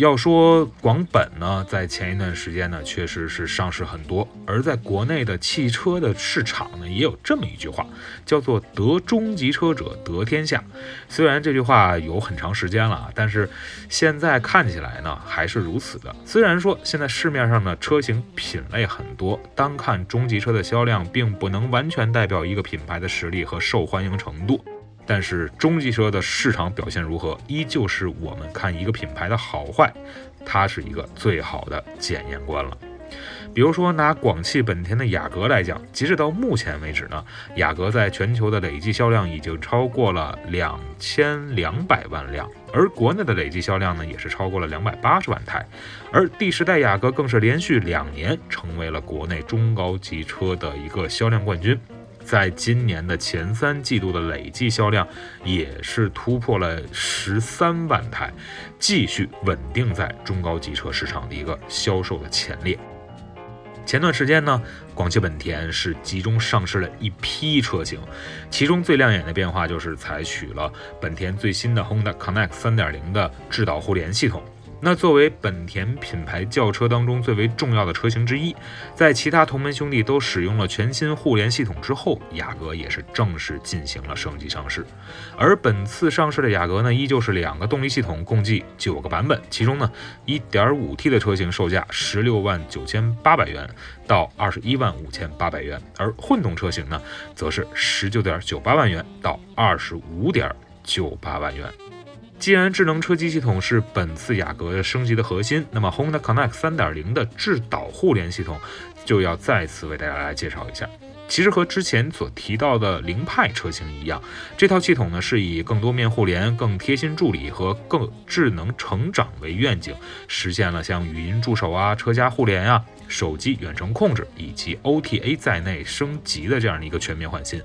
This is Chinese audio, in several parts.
要说广本呢，在前一段时间呢，确实是上市很多。而在国内的汽车的市场呢，也有这么一句话，叫做“得中级车者得天下”。虽然这句话有很长时间了，但是现在看起来呢，还是如此的。虽然说现在市面上的车型品类很多，单看中级车的销量，并不能完全代表一个品牌的实力和受欢迎程度。但是中级车的市场表现如何，依旧是我们看一个品牌的好坏，它是一个最好的检验官了。比如说拿广汽本田的雅阁来讲，截止到目前为止呢，雅阁在全球的累计销量已经超过了两千两百万辆，而国内的累计销量呢，也是超过了两百八十万台，而第十代雅阁更是连续两年成为了国内中高级车的一个销量冠军。在今年的前三季度的累计销量也是突破了十三万台，继续稳定在中高级车市场的一个销售的前列。前段时间呢，广汽本田是集中上市了一批车型，其中最亮眼的变化就是采取了本田最新的 Honda Connect 3.0的智导互联系统。那作为本田品牌轿车当中最为重要的车型之一，在其他同门兄弟都使用了全新互联系统之后，雅阁也是正式进行了升级上市。而本次上市的雅阁呢，依旧是两个动力系统，共计九个版本，其中呢，1.5T 的车型售价十六万九千八百元到二十一万五千八百元，而混动车型呢，则是十九点九八万元到二十五点九八万元。既然智能车机系统是本次雅阁升级的核心，那么 Honda Connect 3.0的智导互联系统就要再次为大家来介绍一下。其实和之前所提到的凌派车型一样，这套系统呢是以更多面互联、更贴心助理和更智能成长为愿景，实现了像语音助手啊、车家互联啊、手机远程控制以及 OTA 在内升级的这样的一个全面换新。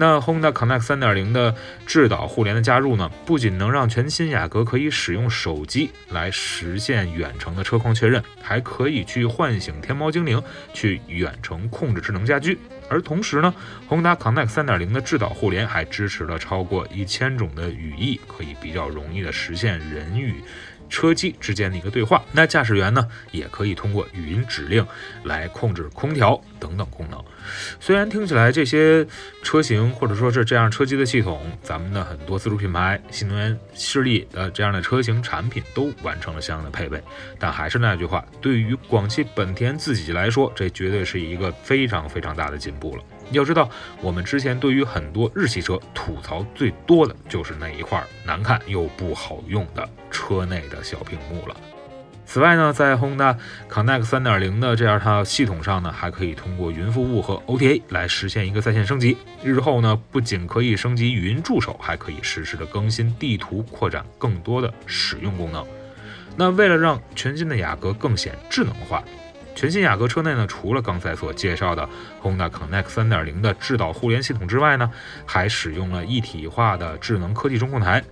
那 Honda Connect 3.0的智导互联的加入呢，不仅能让全新雅阁可以使用手机来实现远程的车况确认，还可以去唤醒天猫精灵去远程控制智能家居。而同时呢，Honda Connect 3.0的智导互联还支持了超过一千种的语义，可以比较容易的实现人与。车机之间的一个对话，那驾驶员呢也可以通过语音指令来控制空调等等功能。虽然听起来这些车型或者说是这样车机的系统，咱们的很多自主品牌、新能源势力的这样的车型产品都完成了相应的配备，但还是那句话，对于广汽本田自己来说，这绝对是一个非常非常大的进步了。要知道，我们之前对于很多日系车吐槽最多的就是那一块难看又不好用的车内的小屏幕了。此外呢，在 Honda Connect 3.0的这样套系统上呢，还可以通过云服务和 OTA 来实现一个在线升级。日后呢，不仅可以升级语音助手，还可以实时的更新地图，扩展更多的使用功能。那为了让全新的雅阁更显智能化。全新雅阁车内呢，除了刚才所介绍的 Honda Connect 3.0的智导互联系统之外呢，还使用了一体化的智能科技中控台，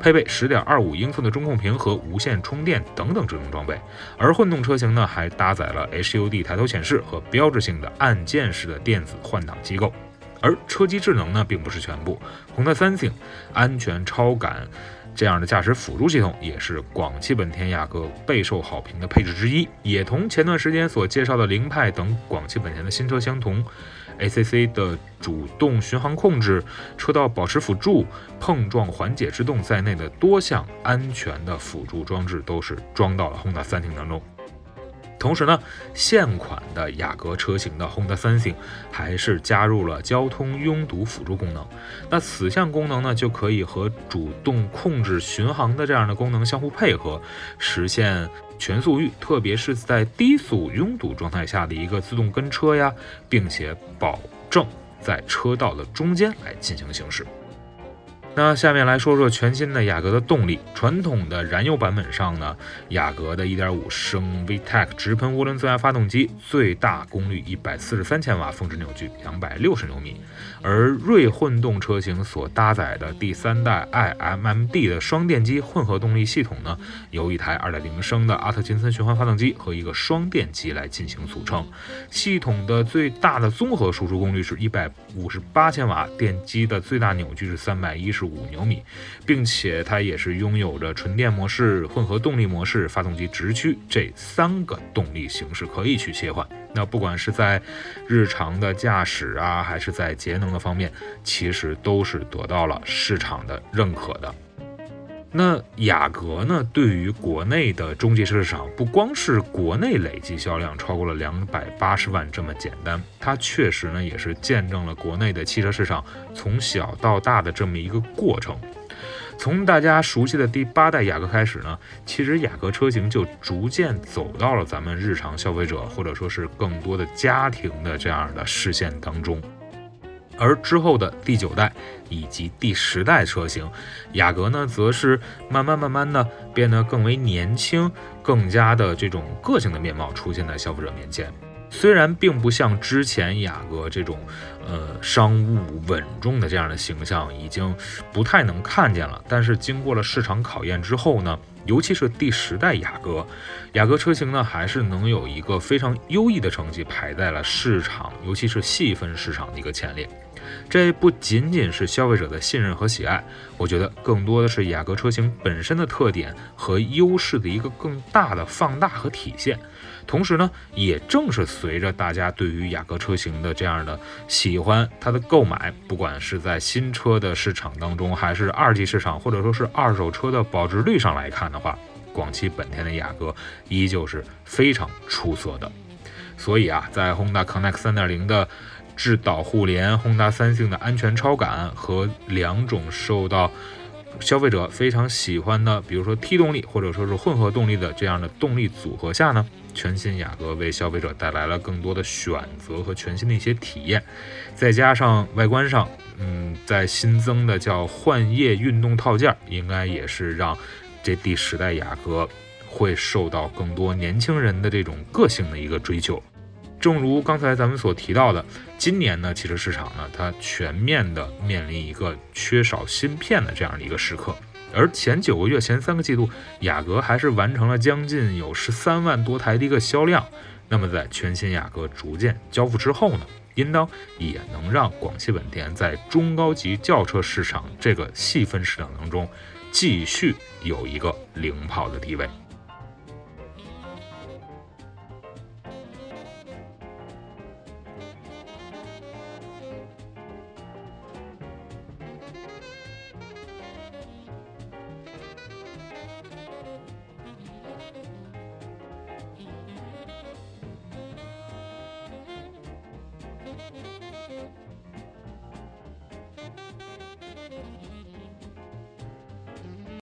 配备10.25英寸的中控屏和无线充电等等智能装备。而混动车型呢，还搭载了 HUD 抬头显示和标志性的按键式的电子换挡机构。而车机智能呢，并不是全部，Honda Sensing 安全超感。这样的驾驶辅助系统也是广汽本田雅阁备受好评的配置之一，也同前段时间所介绍的凌派等广汽本田的新车相同，ACC 的主动巡航控制、车道保持辅助、碰撞缓解制动在内的多项安全的辅助装置都是装到了 Honda 三厅当中。同时呢，现款的雅阁车型的 Honda Sensing 还是加入了交通拥堵辅助功能。那此项功能呢，就可以和主动控制巡航的这样的功能相互配合，实现全速域，特别是在低速拥堵状态下的一个自动跟车呀，并且保证在车道的中间来进行行驶。那下面来说说全新的雅阁的动力。传统的燃油版本上呢，雅阁的1.5升 VTEC 直喷涡轮增压发动机最大功率143千瓦，峰值扭矩260牛米。而锐混动车型所搭载的第三代 iMMD 的双电机混合动力系统呢，由一台2.0升的阿特金森循环发动机和一个双电机来进行组成。系统的最大的综合输出功率是158千瓦，电机的最大扭矩是310。五牛米，并且它也是拥有着纯电模式、混合动力模式、发动机直驱这三个动力形式可以去切换。那不管是在日常的驾驶啊，还是在节能的方面，其实都是得到了市场的认可的。那雅阁呢？对于国内的中级车市场，不光是国内累计销量超过了两百八十万这么简单，它确实呢也是见证了国内的汽车市场从小到大的这么一个过程。从大家熟悉的第八代雅阁开始呢，其实雅阁车型就逐渐走到了咱们日常消费者或者说是更多的家庭的这样的视线当中。而之后的第九代以及第十代车型，雅阁呢，则是慢慢慢慢的变得更为年轻，更加的这种个性的面貌出现在消费者面前。虽然并不像之前雅阁这种，呃，商务稳重的这样的形象已经不太能看见了，但是经过了市场考验之后呢，尤其是第十代雅阁，雅阁车型呢还是能有一个非常优异的成绩排在了市场，尤其是细分市场的一个前列。这不仅仅是消费者的信任和喜爱，我觉得更多的是雅阁车型本身的特点和优势的一个更大的放大和体现。同时呢，也正是随着大家对于雅阁车型的这样的喜欢，它的购买，不管是在新车的市场当中，还是二级市场，或者说是二手车的保值率上来看的话，广汽本田的雅阁依旧是非常出色的。所以啊，在 Honda Connect 3.0的智导互联、宏达三性的安全超感和两种受到消费者非常喜欢的，比如说 T 动力或者说是混合动力的这样的动力组合下呢，全新雅阁为消费者带来了更多的选择和全新的一些体验。再加上外观上，嗯，在新增的叫幻夜运动套件，应该也是让这第十代雅阁会受到更多年轻人的这种个性的一个追求。正如刚才咱们所提到的，今年呢，汽车市场呢，它全面的面临一个缺少芯片的这样的一个时刻。而前九个月、前三个季度，雅阁还是完成了将近有十三万多台的一个销量。那么，在全新雅阁逐渐交付之后呢，应当也能让广汽本田在中高级轿车市场这个细分市场当中，继续有一个领跑的地位。